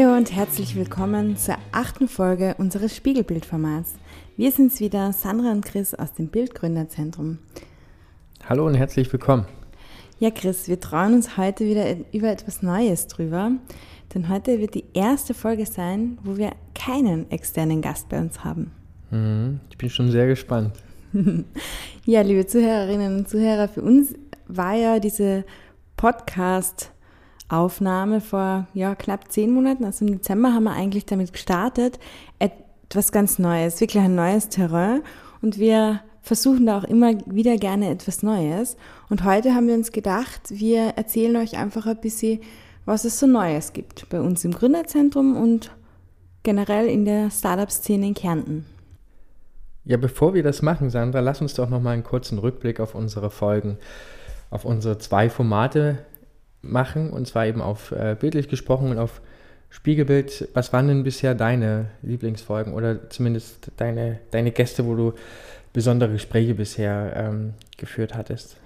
Hallo und herzlich willkommen zur achten Folge unseres Spiegelbildformats. Wir sind's wieder, Sandra und Chris aus dem Bildgründerzentrum. Hallo und herzlich willkommen. Ja, Chris, wir trauen uns heute wieder über etwas Neues drüber, denn heute wird die erste Folge sein, wo wir keinen externen Gast bei uns haben. Mhm, ich bin schon sehr gespannt. ja, liebe Zuhörerinnen und Zuhörer, für uns war ja diese Podcast- Aufnahme vor ja, knapp zehn Monaten, also im Dezember haben wir eigentlich damit gestartet, etwas ganz Neues, wirklich ein neues Terrain und wir versuchen da auch immer wieder gerne etwas Neues und heute haben wir uns gedacht, wir erzählen euch einfach ein bisschen, was es so Neues gibt bei uns im Gründerzentrum und generell in der Startup-Szene in Kärnten. Ja, bevor wir das machen, Sandra, lass uns doch noch mal einen kurzen Rückblick auf unsere Folgen, auf unsere zwei Formate machen, und zwar eben auf äh, bildlich gesprochen und auf Spiegelbild. Was waren denn bisher deine Lieblingsfolgen oder zumindest deine, deine Gäste, wo du besondere Gespräche bisher ähm, geführt hattest?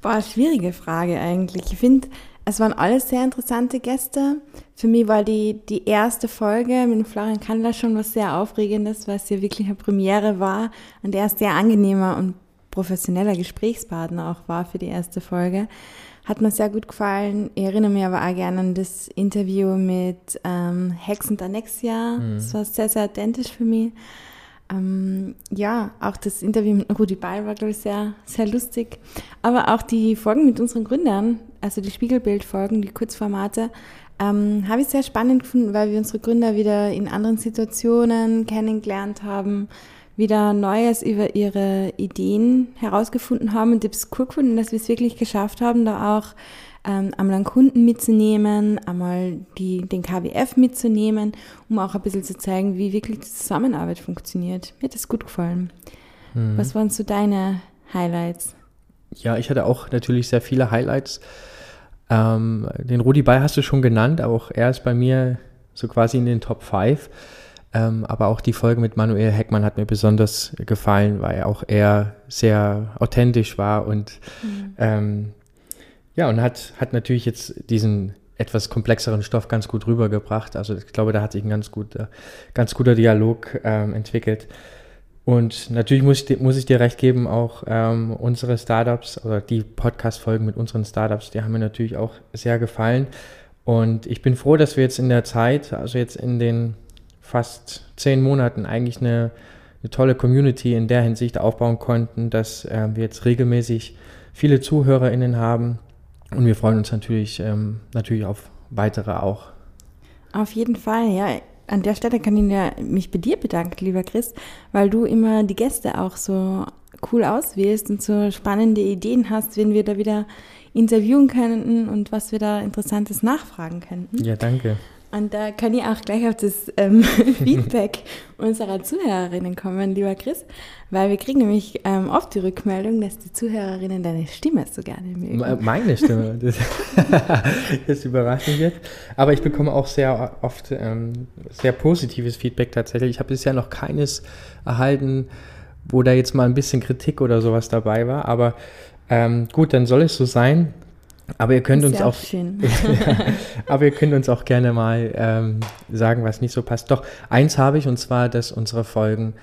Boah, schwierige Frage eigentlich. Ich finde, es waren alles sehr interessante Gäste. Für mich war die, die erste Folge mit Florian Kandler schon was sehr Aufregendes, weil es ja wirklich eine Premiere war und er sehr angenehmer und professioneller Gesprächspartner auch war für die erste Folge. Hat mir sehr gut gefallen. Ich erinnere mich aber auch gerne an das Interview mit ähm, Hex und Annexia. Mhm. Das war sehr, sehr authentisch für mich. Ähm, ja, auch das Interview mit Rudi Ball war, glaube ich, sehr, sehr lustig. Aber auch die Folgen mit unseren Gründern, also die Spiegelbildfolgen, die Kurzformate, ähm, habe ich sehr spannend gefunden, weil wir unsere Gründer wieder in anderen Situationen kennengelernt haben wieder Neues über ihre Ideen herausgefunden haben und ich habe es cool gefunden, dass wir es wirklich geschafft haben, da auch ähm, einmal einen Kunden mitzunehmen, einmal die, den KWF mitzunehmen, um auch ein bisschen zu zeigen, wie wirklich die Zusammenarbeit funktioniert. Mir hat das gut gefallen. Mhm. Was waren so deine Highlights? Ja, ich hatte auch natürlich sehr viele Highlights. Ähm, den Rudi Bay hast du schon genannt, auch er ist bei mir so quasi in den Top 5. Ähm, aber auch die Folge mit Manuel Heckmann hat mir besonders gefallen, weil auch er sehr authentisch war und mhm. ähm, ja, und hat, hat natürlich jetzt diesen etwas komplexeren Stoff ganz gut rübergebracht. Also ich glaube, da hat sich ein ganz guter, ganz guter Dialog ähm, entwickelt. Und natürlich muss ich, muss ich dir recht geben, auch ähm, unsere Startups oder die Podcast-Folgen mit unseren Startups, die haben mir natürlich auch sehr gefallen. Und ich bin froh, dass wir jetzt in der Zeit, also jetzt in den fast zehn Monaten eigentlich eine, eine tolle Community in der Hinsicht aufbauen konnten, dass äh, wir jetzt regelmäßig viele ZuhörerInnen haben und wir freuen uns natürlich, ähm, natürlich auf weitere auch. Auf jeden Fall, ja. An der Stelle kann ich ja mich bei dir bedanken, lieber Chris, weil du immer die Gäste auch so cool auswählst und so spannende Ideen hast, wenn wir da wieder interviewen könnten und was wir da Interessantes nachfragen könnten. Ja, danke. Und da kann ich auch gleich auf das ähm, Feedback unserer Zuhörerinnen kommen, lieber Chris, weil wir kriegen nämlich ähm, oft die Rückmeldung, dass die Zuhörerinnen deine Stimme so gerne mögen. Meine Stimme, das, das überrascht mich jetzt. Aber ich bekomme auch sehr oft ähm, sehr positives Feedback tatsächlich. Ich habe bisher noch keines erhalten, wo da jetzt mal ein bisschen Kritik oder sowas dabei war. Aber ähm, gut, dann soll es so sein. Aber ihr könnt uns auch, aber ihr könnt uns auch gerne mal ähm, sagen, was nicht so passt. Doch eins habe ich und zwar, dass unsere Folgen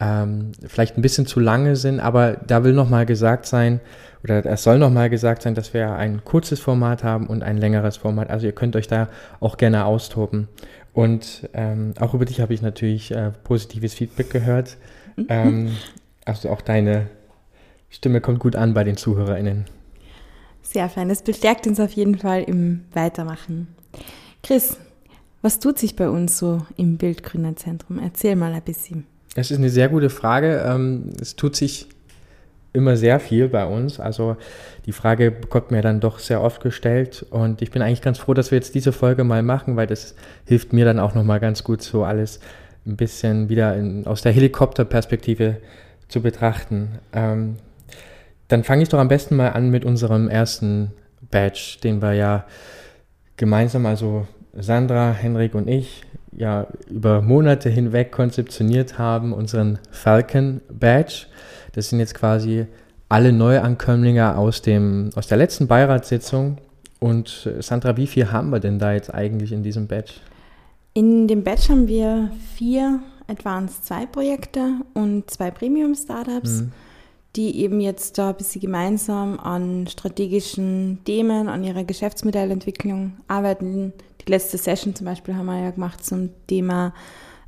ähm, vielleicht ein bisschen zu lange sind, aber da will noch mal gesagt sein oder es soll noch mal gesagt sein, dass wir ein kurzes Format haben und ein längeres Format. Also ihr könnt euch da auch gerne austoben. Und ähm, auch über dich habe ich natürlich äh, positives Feedback gehört. Ähm, also auch deine Stimme kommt gut an bei den ZuhörerInnen. Sehr fein. Das bestärkt uns auf jeden Fall im Weitermachen. Chris, was tut sich bei uns so im Bildgründerzentrum? Erzähl mal ein bisschen. Das ist eine sehr gute Frage. Ähm, es tut sich immer sehr viel bei uns. Also die Frage bekommt mir dann doch sehr oft gestellt und ich bin eigentlich ganz froh, dass wir jetzt diese Folge mal machen, weil das hilft mir dann auch nochmal ganz gut, so alles ein bisschen wieder in, aus der Helikopterperspektive zu betrachten. Ähm, dann fange ich doch am besten mal an mit unserem ersten Badge, den wir ja gemeinsam, also Sandra, Henrik und ich, ja über Monate hinweg konzeptioniert haben, unseren Falcon Badge. Das sind jetzt quasi alle Neuankömmlinge aus, dem, aus der letzten Beiratssitzung. Und Sandra, wie viel haben wir denn da jetzt eigentlich in diesem Badge? In dem Batch haben wir vier Advanced 2 Projekte und zwei Premium Startups, mhm. Die eben jetzt da ein bisschen gemeinsam an strategischen Themen, an ihrer Geschäftsmodellentwicklung arbeiten. Die letzte Session zum Beispiel haben wir ja gemacht zum Thema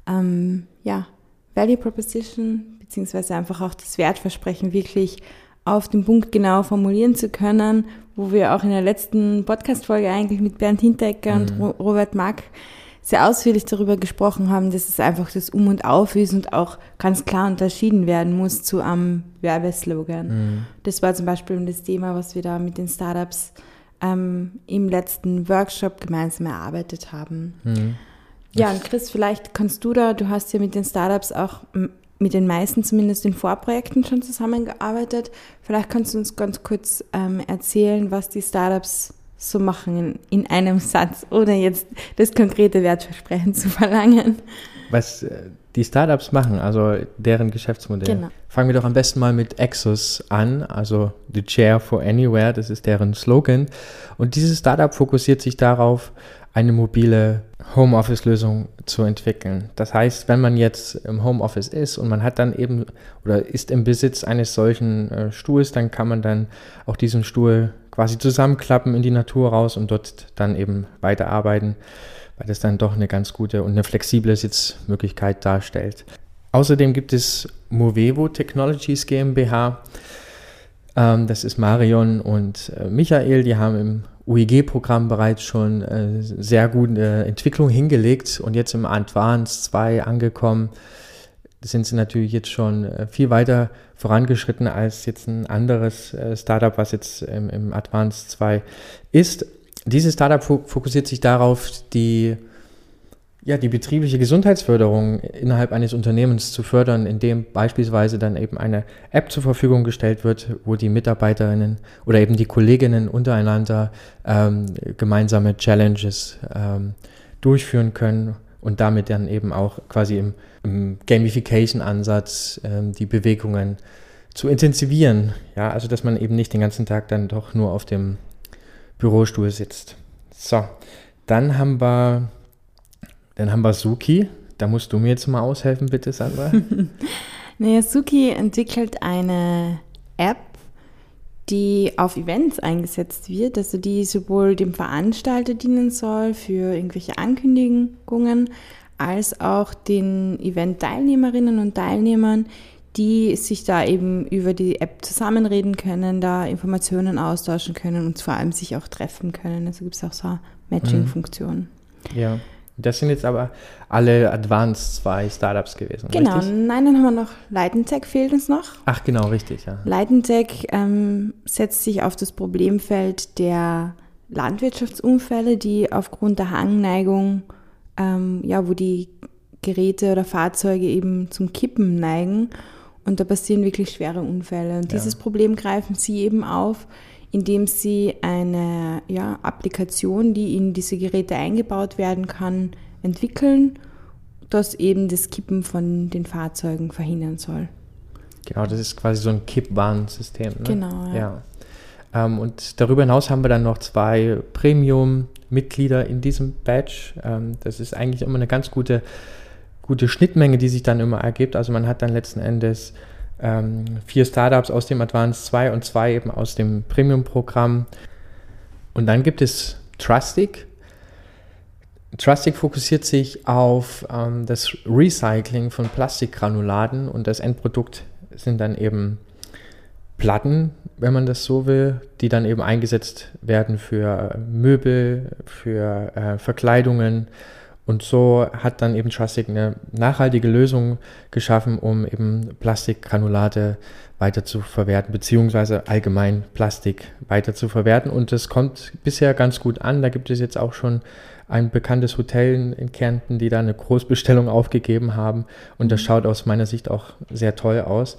ähm, ja, Value Proposition, beziehungsweise einfach auch das Wertversprechen wirklich auf den Punkt genau formulieren zu können, wo wir auch in der letzten Podcast-Folge eigentlich mit Bernd Hintecker mhm. und Robert Mack sehr ausführlich darüber gesprochen haben, dass es einfach das Um und Auf ist und auch ganz klar unterschieden werden muss zu einem Werbeslogan. Mhm. Das war zum Beispiel das Thema, was wir da mit den Startups ähm, im letzten Workshop gemeinsam erarbeitet haben. Mhm. Ja, und Chris, vielleicht kannst du da, du hast ja mit den Startups auch mit den meisten zumindest in Vorprojekten schon zusammengearbeitet. Vielleicht kannst du uns ganz kurz ähm, erzählen, was die Startups so machen in, in einem Satz, ohne jetzt das konkrete Wertversprechen zu verlangen. Was äh, die Startups machen, also deren Geschäftsmodell. Genau. Fangen wir doch am besten mal mit Exos an, also The Chair for Anywhere, das ist deren Slogan. Und dieses Startup fokussiert sich darauf, eine mobile Homeoffice-Lösung zu entwickeln. Das heißt, wenn man jetzt im Homeoffice ist und man hat dann eben oder ist im Besitz eines solchen äh, Stuhls, dann kann man dann auch diesen Stuhl quasi zusammenklappen in die Natur raus und dort dann eben weiterarbeiten, weil das dann doch eine ganz gute und eine flexible Sitzmöglichkeit darstellt. Außerdem gibt es Movevo Technologies GmbH. Ähm, das ist Marion und äh, Michael, die haben im UEG-Programm bereits schon äh, sehr gute Entwicklung hingelegt und jetzt im Advanced 2 angekommen sind sie natürlich jetzt schon äh, viel weiter vorangeschritten als jetzt ein anderes äh, Startup, was jetzt im, im Advanced 2 ist. Dieses Startup fokussiert sich darauf, die, ja, die betriebliche Gesundheitsförderung innerhalb eines Unternehmens zu fördern, indem beispielsweise dann eben eine App zur Verfügung gestellt wird, wo die Mitarbeiterinnen oder eben die Kolleginnen untereinander ähm, gemeinsame Challenges ähm, durchführen können und damit dann eben auch quasi im, im Gamification-Ansatz ähm, die Bewegungen zu intensivieren. Ja, also dass man eben nicht den ganzen Tag dann doch nur auf dem Bürostuhl sitzt. So, dann haben wir, dann haben wir Suki. Da musst du mir jetzt mal aushelfen, bitte, Sandra. naja, Suki entwickelt eine App, die auf Events eingesetzt wird, also die sowohl dem Veranstalter dienen soll für irgendwelche Ankündigungen, als auch den Event-Teilnehmerinnen und Teilnehmern, die sich da eben über die App zusammenreden können, da Informationen austauschen können und vor allem sich auch treffen können. Also gibt es auch so eine Matching-Funktion. Ja. Das sind jetzt aber alle Advanced 2 Startups gewesen. Genau, richtig? nein, dann haben wir noch Leitentech fehlt uns noch. Ach genau, richtig, ja. Leitentech ähm, setzt sich auf das Problemfeld der Landwirtschaftsunfälle, die aufgrund der Hangneigung, ähm, ja, wo die Geräte oder Fahrzeuge eben zum Kippen neigen und da passieren wirklich schwere Unfälle. Und ja. dieses Problem greifen sie eben auf indem sie eine ja, Applikation, die in diese Geräte eingebaut werden kann, entwickeln, das eben das Kippen von den Fahrzeugen verhindern soll. Genau, das ist quasi so ein Kippwarnsystem. Ne? Genau. Ja. ja. Ähm, und darüber hinaus haben wir dann noch zwei Premium-Mitglieder in diesem Badge. Ähm, das ist eigentlich immer eine ganz gute, gute Schnittmenge, die sich dann immer ergibt. Also man hat dann letzten Endes ähm, vier Startups aus dem Advanced 2 und zwei eben aus dem Premium-Programm. Und dann gibt es Trustic. Trustic fokussiert sich auf ähm, das Recycling von Plastikgranulaten und das Endprodukt sind dann eben Platten, wenn man das so will, die dann eben eingesetzt werden für Möbel, für äh, Verkleidungen und so hat dann eben Trustic eine nachhaltige Lösung geschaffen, um eben Plastikgranulate weiter zu verwerten, beziehungsweise allgemein Plastik weiter zu verwerten. Und das kommt bisher ganz gut an. Da gibt es jetzt auch schon ein bekanntes Hotel in Kärnten, die da eine Großbestellung aufgegeben haben. Und das mhm. schaut aus meiner Sicht auch sehr toll aus.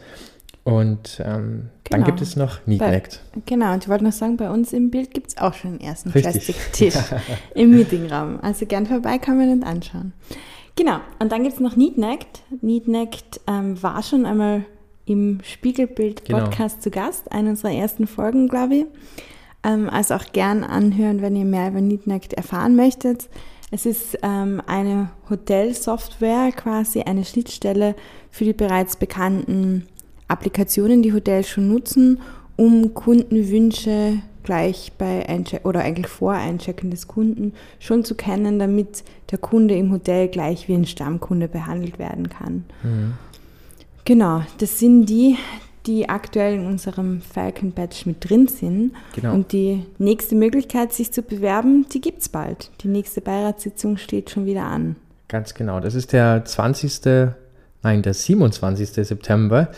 Und ähm, genau. dann gibt es noch Neatnect. Genau, und ich wollte noch sagen, bei uns im Bild gibt es auch schon den ersten Plastiktisch im Meetingraum. Also gern vorbeikommen und anschauen. Genau, und dann gibt es noch Neatnect. Neatnect ähm, war schon einmal im Spiegelbild-Podcast genau. zu Gast, eine unserer ersten Folgen, glaube ich. Ähm, also auch gern anhören, wenn ihr mehr über Neatnect erfahren möchtet. Es ist ähm, eine Hotelsoftware, quasi eine Schnittstelle für die bereits bekannten Applikationen, die Hotels schon nutzen, um Kundenwünsche gleich bei Eincheck oder eigentlich vor Einchecken des Kunden schon zu kennen, damit der Kunde im Hotel gleich wie ein Stammkunde behandelt werden kann. Mhm. Genau, das sind die, die aktuell in unserem Falcon Badge mit drin sind. Genau. Und die nächste Möglichkeit, sich zu bewerben, die gibt es bald. Die nächste Beiratssitzung steht schon wieder an. Ganz genau. Das ist der 20. Nein, der 27. September.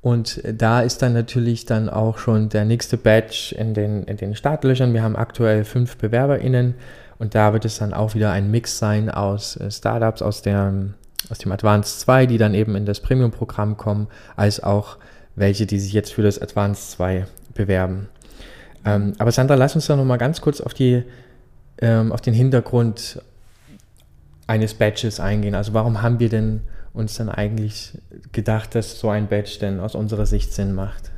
Und da ist dann natürlich dann auch schon der nächste Batch in den, in den Startlöchern. Wir haben aktuell fünf BewerberInnen und da wird es dann auch wieder ein Mix sein aus äh, Startups, aus, der, aus dem Advanced 2, die dann eben in das Premium-Programm kommen, als auch welche, die sich jetzt für das Advanced 2 bewerben. Ähm, aber Sandra, lass uns doch nochmal ganz kurz auf, die, ähm, auf den Hintergrund eines Batches eingehen. Also warum haben wir denn uns dann eigentlich gedacht, dass so ein Badge denn aus unserer Sicht Sinn macht?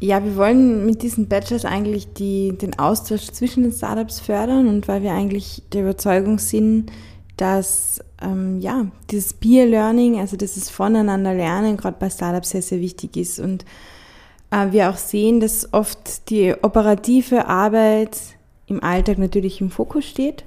Ja, wir wollen mit diesen Badges eigentlich die, den Austausch zwischen den Startups fördern und weil wir eigentlich der Überzeugung sind, dass ähm, ja, dieses Peer Learning, also dieses Voneinander lernen, gerade bei Startups sehr, sehr wichtig ist. Und äh, wir auch sehen, dass oft die operative Arbeit im Alltag natürlich im Fokus steht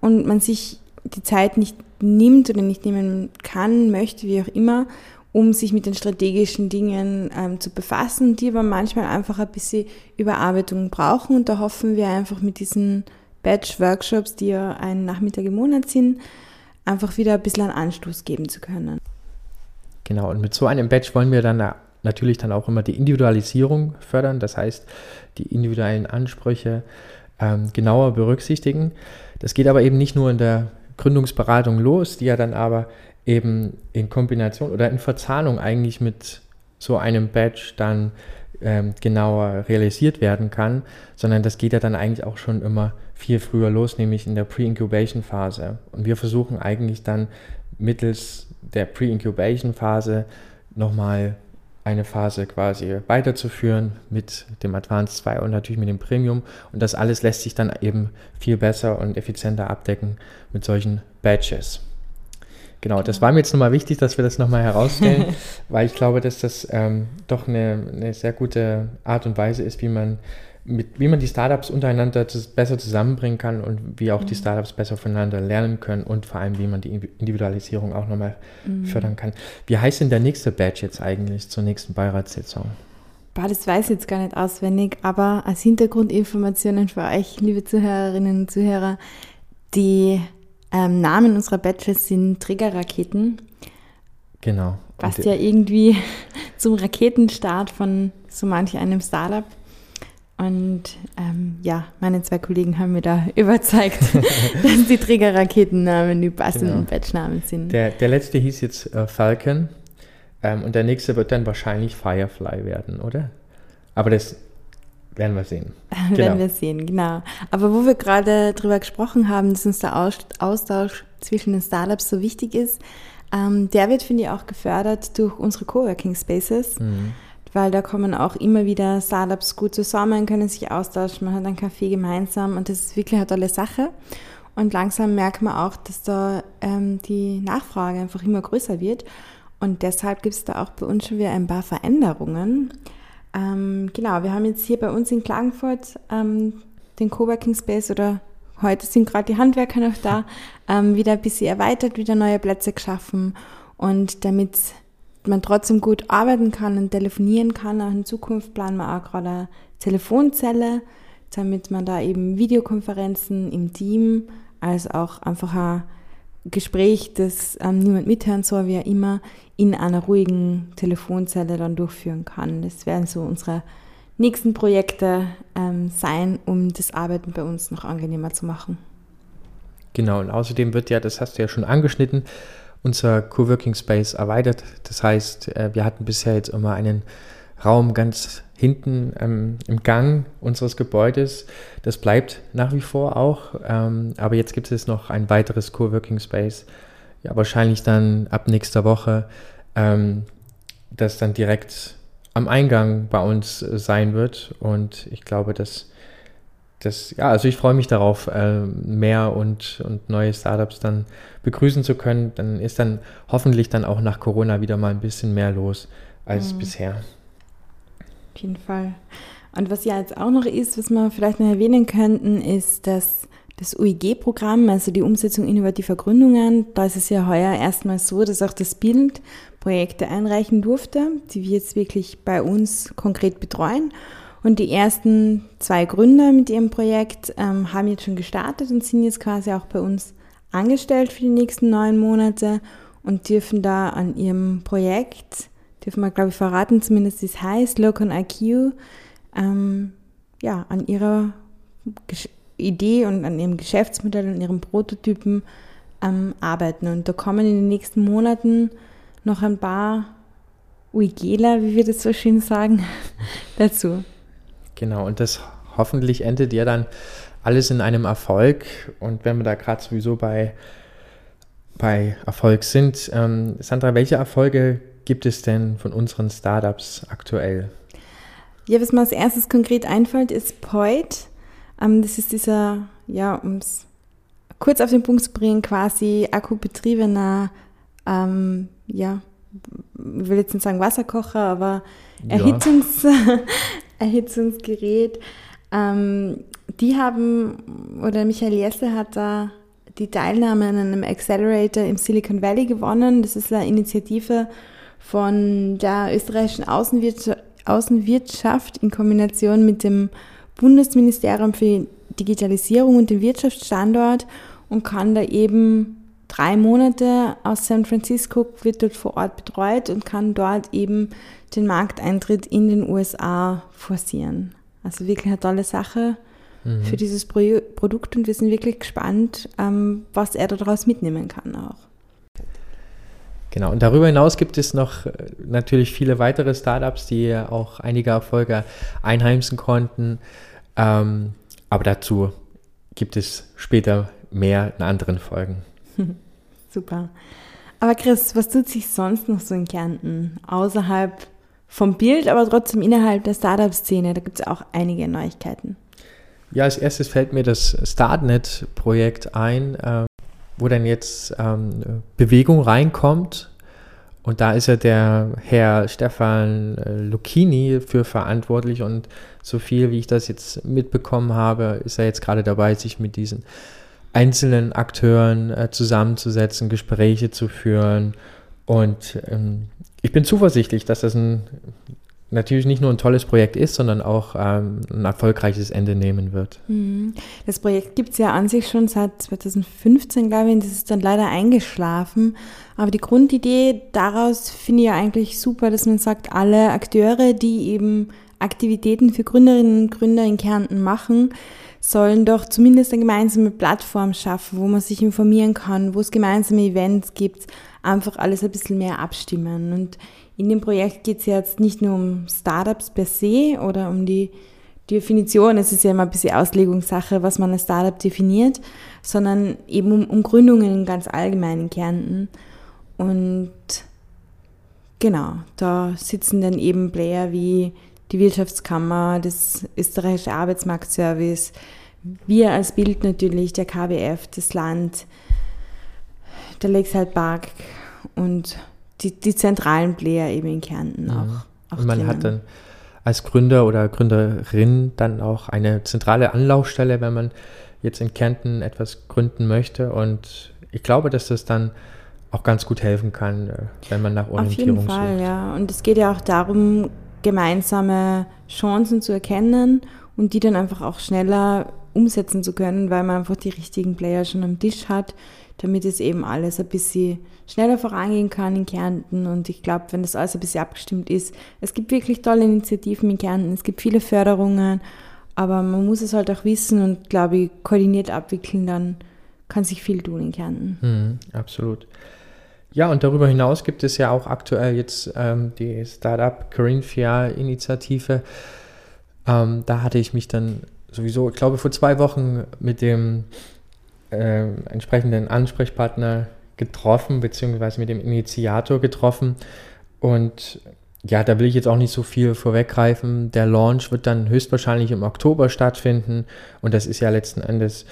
und man sich die Zeit nicht nimmt oder nicht nehmen kann, möchte, wie auch immer, um sich mit den strategischen Dingen ähm, zu befassen, die aber manchmal einfach ein bisschen Überarbeitung brauchen. Und da hoffen wir einfach mit diesen Batch-Workshops, die ja einen Nachmittag im Monat sind, einfach wieder ein bisschen einen Anstoß geben zu können. Genau, und mit so einem Batch wollen wir dann natürlich dann auch immer die Individualisierung fördern, das heißt die individuellen Ansprüche ähm, genauer berücksichtigen. Das geht aber eben nicht nur in der Gründungsberatung los, die ja dann aber eben in Kombination oder in Verzahnung eigentlich mit so einem Badge dann ähm, genauer realisiert werden kann, sondern das geht ja dann eigentlich auch schon immer viel früher los, nämlich in der Pre-Incubation-Phase. Und wir versuchen eigentlich dann mittels der Pre-Incubation-Phase nochmal eine Phase quasi weiterzuführen mit dem Advanced 2 und natürlich mit dem Premium. Und das alles lässt sich dann eben viel besser und effizienter abdecken mit solchen Badges. Genau, das war mir jetzt nochmal wichtig, dass wir das nochmal herausstellen, weil ich glaube, dass das ähm, doch eine, eine, sehr gute Art und Weise ist, wie man mit, wie man die Startups untereinander besser zusammenbringen kann und wie auch mhm. die Startups besser voneinander lernen können und vor allem, wie man die Individualisierung auch nochmal mhm. fördern kann. Wie heißt denn der nächste Badge jetzt eigentlich zur nächsten Beiratssitzung? Boah, das weiß ich jetzt gar nicht auswendig, aber als Hintergrundinformationen für euch, liebe Zuhörerinnen und Zuhörer, die ähm, Namen unserer Badges sind Triggerraketen. Genau. Was ja irgendwie zum Raketenstart von so manch einem Startup und ähm, ja, meine zwei Kollegen haben mir da überzeugt, dass die Trägerraketennamen die passenden genau. Batchnamen sind. Der, der letzte hieß jetzt äh, Falcon ähm, und der nächste wird dann wahrscheinlich Firefly werden, oder? Aber das werden wir sehen. Genau. werden wir sehen, genau. Aber wo wir gerade drüber gesprochen haben, dass uns der Austausch zwischen den Startups so wichtig ist, ähm, der wird, finde ich, auch gefördert durch unsere Coworking Spaces. Mhm weil da kommen auch immer wieder Startups gut zusammen, können sich austauschen, man hat einen Kaffee gemeinsam und das ist wirklich eine tolle Sache. Und langsam merkt man auch, dass da ähm, die Nachfrage einfach immer größer wird. Und deshalb gibt es da auch bei uns schon wieder ein paar Veränderungen. Ähm, genau, wir haben jetzt hier bei uns in Klagenfurt ähm, den Coworking Space oder heute sind gerade die Handwerker noch da, ähm, wieder ein bisschen erweitert, wieder neue Plätze geschaffen. Und damit man trotzdem gut arbeiten kann und telefonieren kann. Auch in Zukunft planen wir auch gerade eine Telefonzelle, damit man da eben Videokonferenzen im Team, als auch einfach ein Gespräch, das ähm, niemand mithören soll, wie auch immer, in einer ruhigen Telefonzelle dann durchführen kann. Das werden so unsere nächsten Projekte ähm, sein, um das Arbeiten bei uns noch angenehmer zu machen. Genau, und außerdem wird ja, das hast du ja schon angeschnitten, unser Coworking Space erweitert. Das heißt, äh, wir hatten bisher jetzt immer einen Raum ganz hinten ähm, im Gang unseres Gebäudes. Das bleibt nach wie vor auch. Ähm, aber jetzt gibt es noch ein weiteres Coworking Space. Ja, wahrscheinlich dann ab nächster Woche, ähm, das dann direkt am Eingang bei uns sein wird. Und ich glaube, dass das, ja, also ich freue mich darauf, äh, mehr und, und neue Startups dann begrüßen zu können. Dann ist dann hoffentlich dann auch nach Corona wieder mal ein bisschen mehr los als mhm. bisher. Auf jeden Fall. Und was ja jetzt auch noch ist, was wir vielleicht noch erwähnen könnten, ist, dass das UIG-Programm, also die Umsetzung innovativer Gründungen, da ist es ja heuer erstmal so, dass auch das Bild Projekte einreichen durfte, die wir jetzt wirklich bei uns konkret betreuen. Und die ersten zwei Gründer mit ihrem Projekt ähm, haben jetzt schon gestartet und sind jetzt quasi auch bei uns angestellt für die nächsten neun Monate und dürfen da an ihrem Projekt, dürfen wir glaube ich verraten, zumindest wie es heißt, Locon IQ, ähm, ja, an ihrer Gesch Idee und an ihrem Geschäftsmodell und ihrem Prototypen ähm, arbeiten. Und da kommen in den nächsten Monaten noch ein paar Uigela, wie wir das so schön sagen, dazu. Genau, und das hoffentlich endet ja dann alles in einem Erfolg. Und wenn wir da gerade sowieso bei, bei Erfolg sind, ähm, Sandra, welche Erfolge gibt es denn von unseren Startups aktuell? Ja, was mir als erstes konkret einfällt, ist Poit. Ähm, das ist dieser, ja, um es kurz auf den Punkt zu bringen, quasi akkubetriebener, ähm, ja, ich will jetzt nicht sagen Wasserkocher, aber Erhitzungs, ja. Erhitzungsgerät. Ähm, die haben, oder Michael Jesse hat da die Teilnahme an einem Accelerator im Silicon Valley gewonnen. Das ist eine Initiative von der österreichischen Außenwirtschaft, Außenwirtschaft in Kombination mit dem Bundesministerium für Digitalisierung und den Wirtschaftsstandort und kann da eben drei Monate aus San Francisco, wird dort vor Ort betreut und kann dort eben den Markteintritt in den USA forcieren. Also wirklich eine tolle Sache mhm. für dieses Pro Produkt und wir sind wirklich gespannt, ähm, was er daraus mitnehmen kann auch. Genau, und darüber hinaus gibt es noch äh, natürlich viele weitere Startups, die auch einige Erfolge einheimsen konnten. Ähm, aber dazu gibt es später mehr in anderen Folgen. Super. Aber Chris, was tut sich sonst noch so in Kärnten außerhalb vom Bild, aber trotzdem innerhalb der Startup-Szene? Da gibt es auch einige Neuigkeiten. Ja, als erstes fällt mir das Startnet-Projekt ein, äh, wo dann jetzt ähm, Bewegung reinkommt. Und da ist ja der Herr Stefan äh, Lucchini für verantwortlich und so viel, wie ich das jetzt mitbekommen habe, ist er jetzt gerade dabei, sich mit diesen einzelnen Akteuren äh, zusammenzusetzen, Gespräche zu führen. Und ähm, ich bin zuversichtlich, dass das ein, natürlich nicht nur ein tolles Projekt ist, sondern auch ähm, ein erfolgreiches Ende nehmen wird. Mhm. Das Projekt gibt es ja an sich schon seit 2015, glaube ich, und das ist dann leider eingeschlafen. Aber die Grundidee daraus finde ich ja eigentlich super, dass man sagt, alle Akteure, die eben Aktivitäten für Gründerinnen und Gründer in Kärnten machen, sollen doch zumindest eine gemeinsame Plattform schaffen, wo man sich informieren kann, wo es gemeinsame Events gibt, einfach alles ein bisschen mehr abstimmen. Und in dem Projekt geht es jetzt nicht nur um Startups per se oder um die Definition, es ist ja immer ein bisschen Auslegungssache, was man als Startup definiert, sondern eben um, um Gründungen in ganz allgemeinen Kärnten. Und genau, da sitzen dann eben Player wie die Wirtschaftskammer, das österreichische Arbeitsmarktservice, wir als Bild natürlich, der KWF, das Land, der Lakeside Park und die, die zentralen Player eben in Kärnten auch. Mhm. auch und man drinnen. hat dann als Gründer oder Gründerin dann auch eine zentrale Anlaufstelle, wenn man jetzt in Kärnten etwas gründen möchte. Und ich glaube, dass das dann auch ganz gut helfen kann, äh, wenn man nach Orientierung sucht. Auf jeden Fall, sucht. ja. Und es geht ja auch darum, gemeinsame Chancen zu erkennen und die dann einfach auch schneller umsetzen zu können, weil man einfach die richtigen Player schon am Tisch hat, damit es eben alles ein bisschen schneller vorangehen kann in Kärnten. Und ich glaube, wenn das alles ein bisschen abgestimmt ist, es gibt wirklich tolle Initiativen in Kärnten, es gibt viele Förderungen, aber man muss es halt auch wissen und, glaube ich, koordiniert abwickeln, dann kann sich viel tun in Kärnten. Mhm, absolut. Ja, und darüber hinaus gibt es ja auch aktuell jetzt ähm, die Startup Corinthia-Initiative. Ähm, da hatte ich mich dann sowieso, ich glaube, vor zwei Wochen mit dem äh, entsprechenden Ansprechpartner getroffen, beziehungsweise mit dem Initiator getroffen. Und ja, da will ich jetzt auch nicht so viel vorweggreifen. Der Launch wird dann höchstwahrscheinlich im Oktober stattfinden und das ist ja letzten Endes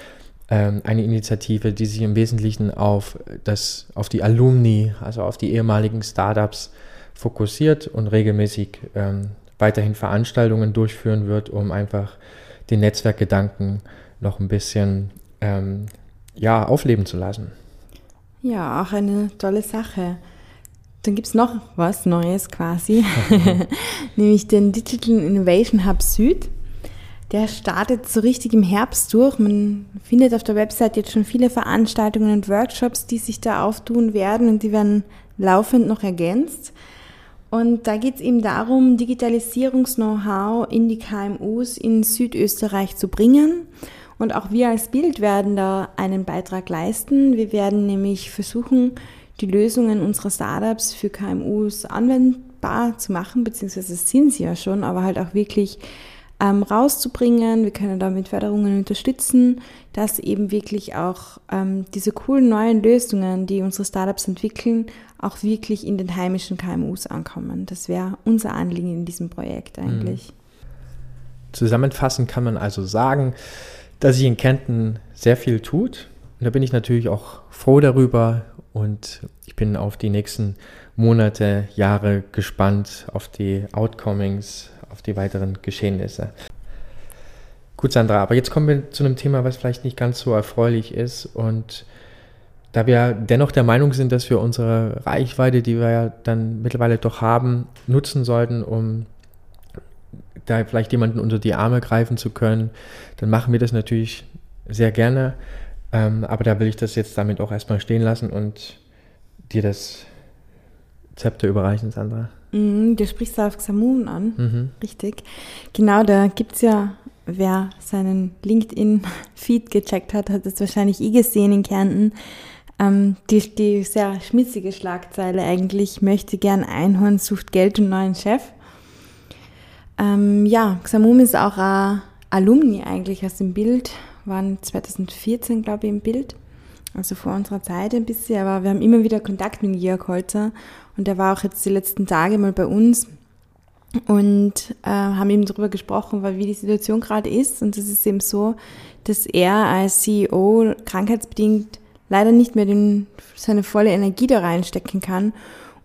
eine Initiative, die sich im Wesentlichen auf, das, auf die Alumni, also auf die ehemaligen Startups fokussiert und regelmäßig ähm, weiterhin Veranstaltungen durchführen wird, um einfach den Netzwerkgedanken noch ein bisschen ähm, ja, aufleben zu lassen. Ja, auch eine tolle Sache. Dann gibt es noch was Neues quasi, nämlich den Digital Innovation Hub Süd. Der startet so richtig im Herbst durch. Man findet auf der Website jetzt schon viele Veranstaltungen und Workshops, die sich da auftun werden und die werden laufend noch ergänzt. Und da geht es eben darum, Digitalisierungs-Know-how in die KMUs in Südösterreich zu bringen. Und auch wir als Bild werden da einen Beitrag leisten. Wir werden nämlich versuchen, die Lösungen unserer Startups für KMUs anwendbar zu machen, beziehungsweise sind sie ja schon, aber halt auch wirklich ähm, rauszubringen. Wir können da mit Förderungen unterstützen, dass eben wirklich auch ähm, diese coolen neuen Lösungen, die unsere Startups entwickeln, auch wirklich in den heimischen KMUs ankommen. Das wäre unser Anliegen in diesem Projekt eigentlich. Mhm. Zusammenfassend kann man also sagen, dass sich in Kärnten sehr viel tut. Und da bin ich natürlich auch froh darüber und ich bin auf die nächsten Monate, Jahre gespannt, auf die Outcomings, auf die weiteren Geschehnisse. Gut, Sandra, aber jetzt kommen wir zu einem Thema, was vielleicht nicht ganz so erfreulich ist. Und da wir dennoch der Meinung sind, dass wir unsere Reichweite, die wir ja dann mittlerweile doch haben, nutzen sollten, um da vielleicht jemanden unter die Arme greifen zu können, dann machen wir das natürlich sehr gerne. Ähm, aber da will ich das jetzt damit auch erstmal stehen lassen und dir das Zepter überreichen, Sandra. Mm, du sprichst da auf Xamun an, mhm. richtig. Genau, da gibt es ja, wer seinen LinkedIn-Feed gecheckt hat, hat es wahrscheinlich eh gesehen in Kärnten. Ähm, die, die sehr schmitzige Schlagzeile eigentlich, möchte gern Einhorn, sucht Geld und neuen Chef. Ähm, ja, Xamum ist auch ein Alumni eigentlich aus dem Bild waren 2014, glaube ich, im Bild. Also vor unserer Zeit ein bisschen, aber wir haben immer wieder Kontakt mit Georg Holzer und er war auch jetzt die letzten Tage mal bei uns und äh, haben eben darüber gesprochen, weil wie die Situation gerade ist und es ist eben so, dass er als CEO krankheitsbedingt leider nicht mehr den, seine volle Energie da reinstecken kann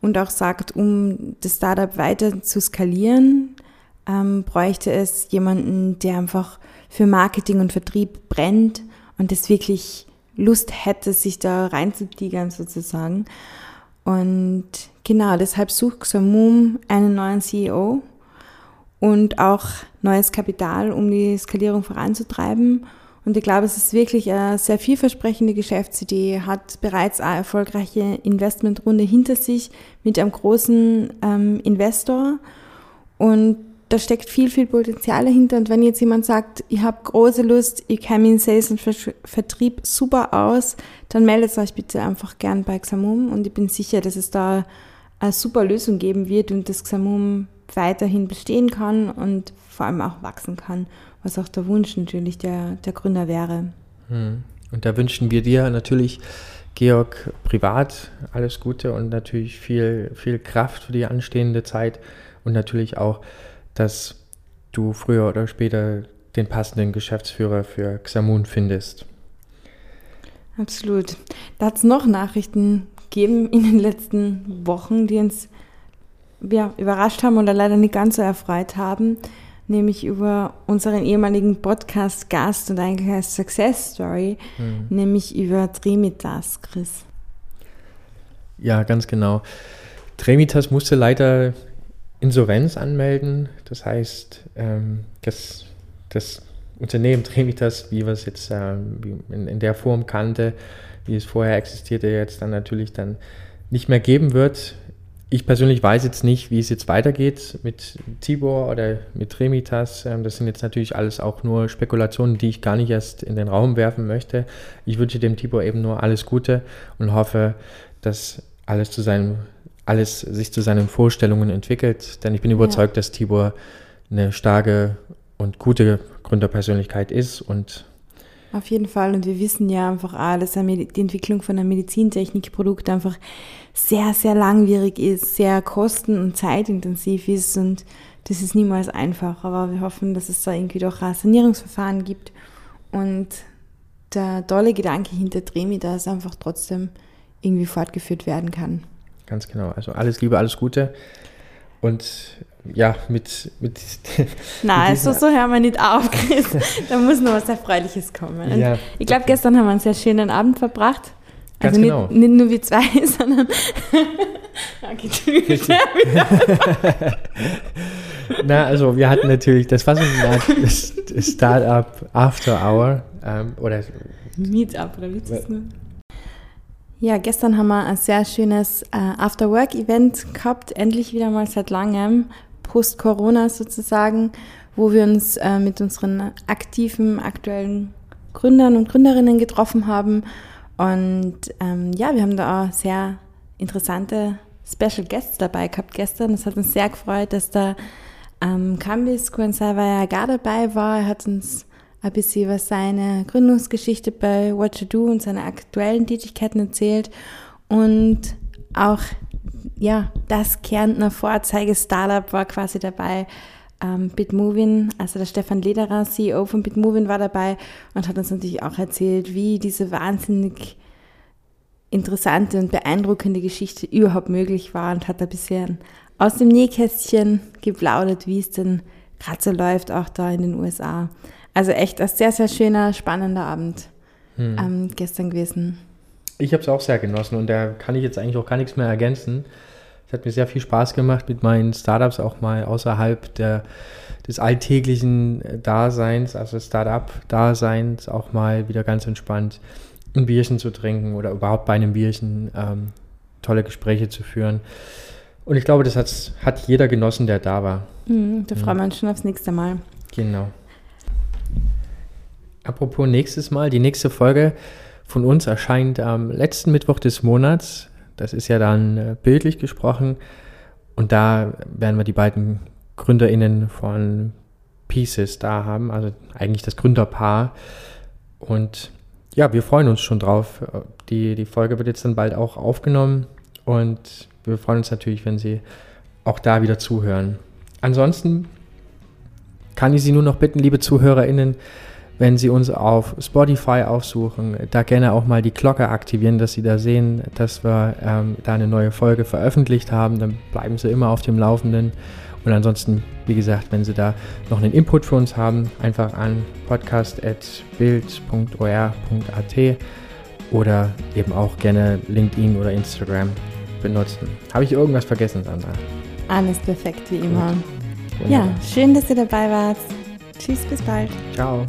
und auch sagt, um das Startup weiter zu skalieren, ähm, bräuchte es jemanden, der einfach für Marketing und Vertrieb brennt und das wirklich Lust hätte, sich da reinzutigern sozusagen. Und genau, deshalb sucht Xamum einen neuen CEO und auch neues Kapital, um die Skalierung voranzutreiben. Und ich glaube, es ist wirklich eine sehr vielversprechende Geschäftsidee, hat bereits eine erfolgreiche Investmentrunde hinter sich mit einem großen ähm, Investor. Und da steckt viel, viel Potenzial dahinter. Und wenn jetzt jemand sagt, ich habe große Lust, ich kenne in Sales und Vertrieb super aus, dann meldet euch bitte einfach gern bei Xamum. Und ich bin sicher, dass es da eine super Lösung geben wird und das Xamum weiterhin bestehen kann und vor allem auch wachsen kann, was auch der Wunsch natürlich der, der Gründer wäre. Hm. Und da wünschen wir dir natürlich, Georg, privat alles Gute und natürlich viel, viel Kraft für die anstehende Zeit und natürlich auch dass du früher oder später den passenden Geschäftsführer für Xamun findest. Absolut. Da hat es noch Nachrichten gegeben in den letzten Wochen, die uns ja, überrascht haben oder leider nicht ganz so erfreut haben, nämlich über unseren ehemaligen Podcast-Gast und eigentlich als Success Story, hm. nämlich über Tremitas, Chris. Ja, ganz genau. Tremitas musste leider Insolvenz anmelden. Das heißt, ähm, das, das Unternehmen Tremitas, wie wir es jetzt äh, in, in, der Form kannte, wie es vorher existierte, jetzt dann natürlich dann nicht mehr geben wird. Ich persönlich weiß jetzt nicht, wie es jetzt weitergeht mit Tibor oder mit Tremitas. Ähm, das sind jetzt natürlich alles auch nur Spekulationen, die ich gar nicht erst in den Raum werfen möchte. Ich wünsche dem Tibor eben nur alles Gute und hoffe, dass alles zu seinem alles sich zu seinen Vorstellungen entwickelt. Denn ich bin überzeugt, ja. dass Tibor eine starke und gute Gründerpersönlichkeit ist und Auf jeden Fall. Und wir wissen ja einfach auch, dass die Entwicklung von einem Medizintechnikprodukt einfach sehr, sehr langwierig ist, sehr kosten- und zeitintensiv ist und das ist niemals einfach. Aber wir hoffen, dass es da irgendwie doch ein Sanierungsverfahren gibt und der tolle Gedanke hinter Tremi, dass einfach trotzdem irgendwie fortgeführt werden kann. Ganz genau. Also alles Liebe, alles Gute. Und ja, mit. mit Nein, mit so, so hören wir nicht auf, Chris. Da muss noch was Erfreuliches kommen. Ja, ich glaube, gestern haben wir einen sehr schönen Abend verbracht. Also nicht, genau. nicht nur wir zwei, sondern. Na, also wir hatten natürlich, das war so ein Startup After Hour ähm, oder Meetup oder wie ist das nur? Ja, gestern haben wir ein sehr schönes äh, After-Work-Event gehabt, endlich wieder mal seit langem, post-Corona sozusagen, wo wir uns äh, mit unseren aktiven, aktuellen Gründern und Gründerinnen getroffen haben. Und ähm, ja, wir haben da auch sehr interessante Special Guests dabei gehabt gestern. Das hat uns sehr gefreut, dass da ähm, Kambis Kuensawaya gar dabei war. Er hat uns ein bisschen über seine Gründungsgeschichte bei What to Do und seine aktuellen Tätigkeiten erzählt und auch ja, das Kärntner Vorzeige-Startup war quasi dabei. Ähm, Bitmovin, also der Stefan Lederer, CEO von Bitmovin, war dabei und hat uns natürlich auch erzählt, wie diese wahnsinnig interessante und beeindruckende Geschichte überhaupt möglich war und hat ein bisschen aus dem Nähkästchen geplaudert, wie es denn gerade so läuft, auch da in den USA. Also echt ein sehr, sehr schöner, spannender Abend hm. ähm, gestern gewesen. Ich habe es auch sehr genossen und da kann ich jetzt eigentlich auch gar nichts mehr ergänzen. Es hat mir sehr viel Spaß gemacht, mit meinen Startups auch mal außerhalb der, des alltäglichen Daseins, also Startup-Daseins, auch mal wieder ganz entspannt ein Bierchen zu trinken oder überhaupt bei einem Bierchen ähm, tolle Gespräche zu führen. Und ich glaube, das hat, hat jeder genossen, der da war. Mhm, da freuen wir uns schon aufs nächste Mal. Genau. Apropos nächstes Mal, die nächste Folge von uns erscheint am letzten Mittwoch des Monats. Das ist ja dann äh, bildlich gesprochen. Und da werden wir die beiden GründerInnen von Pieces da haben, also eigentlich das Gründerpaar. Und ja, wir freuen uns schon drauf. Die, die Folge wird jetzt dann bald auch aufgenommen und wir freuen uns natürlich, wenn Sie auch da wieder zuhören. Ansonsten kann ich Sie nur noch bitten, liebe ZuhörerInnen, wenn Sie uns auf Spotify aufsuchen, da gerne auch mal die Glocke aktivieren, dass Sie da sehen, dass wir ähm, da eine neue Folge veröffentlicht haben. Dann bleiben Sie immer auf dem Laufenden. Und ansonsten, wie gesagt, wenn Sie da noch einen Input für uns haben, einfach an podcast.bild.or.at oder eben auch gerne LinkedIn oder Instagram benutzen. Habe ich irgendwas vergessen, Sandra? Alles perfekt, wie immer. Ja, schön, dass ihr dabei wart. Tschüss, bis bald. Ciao.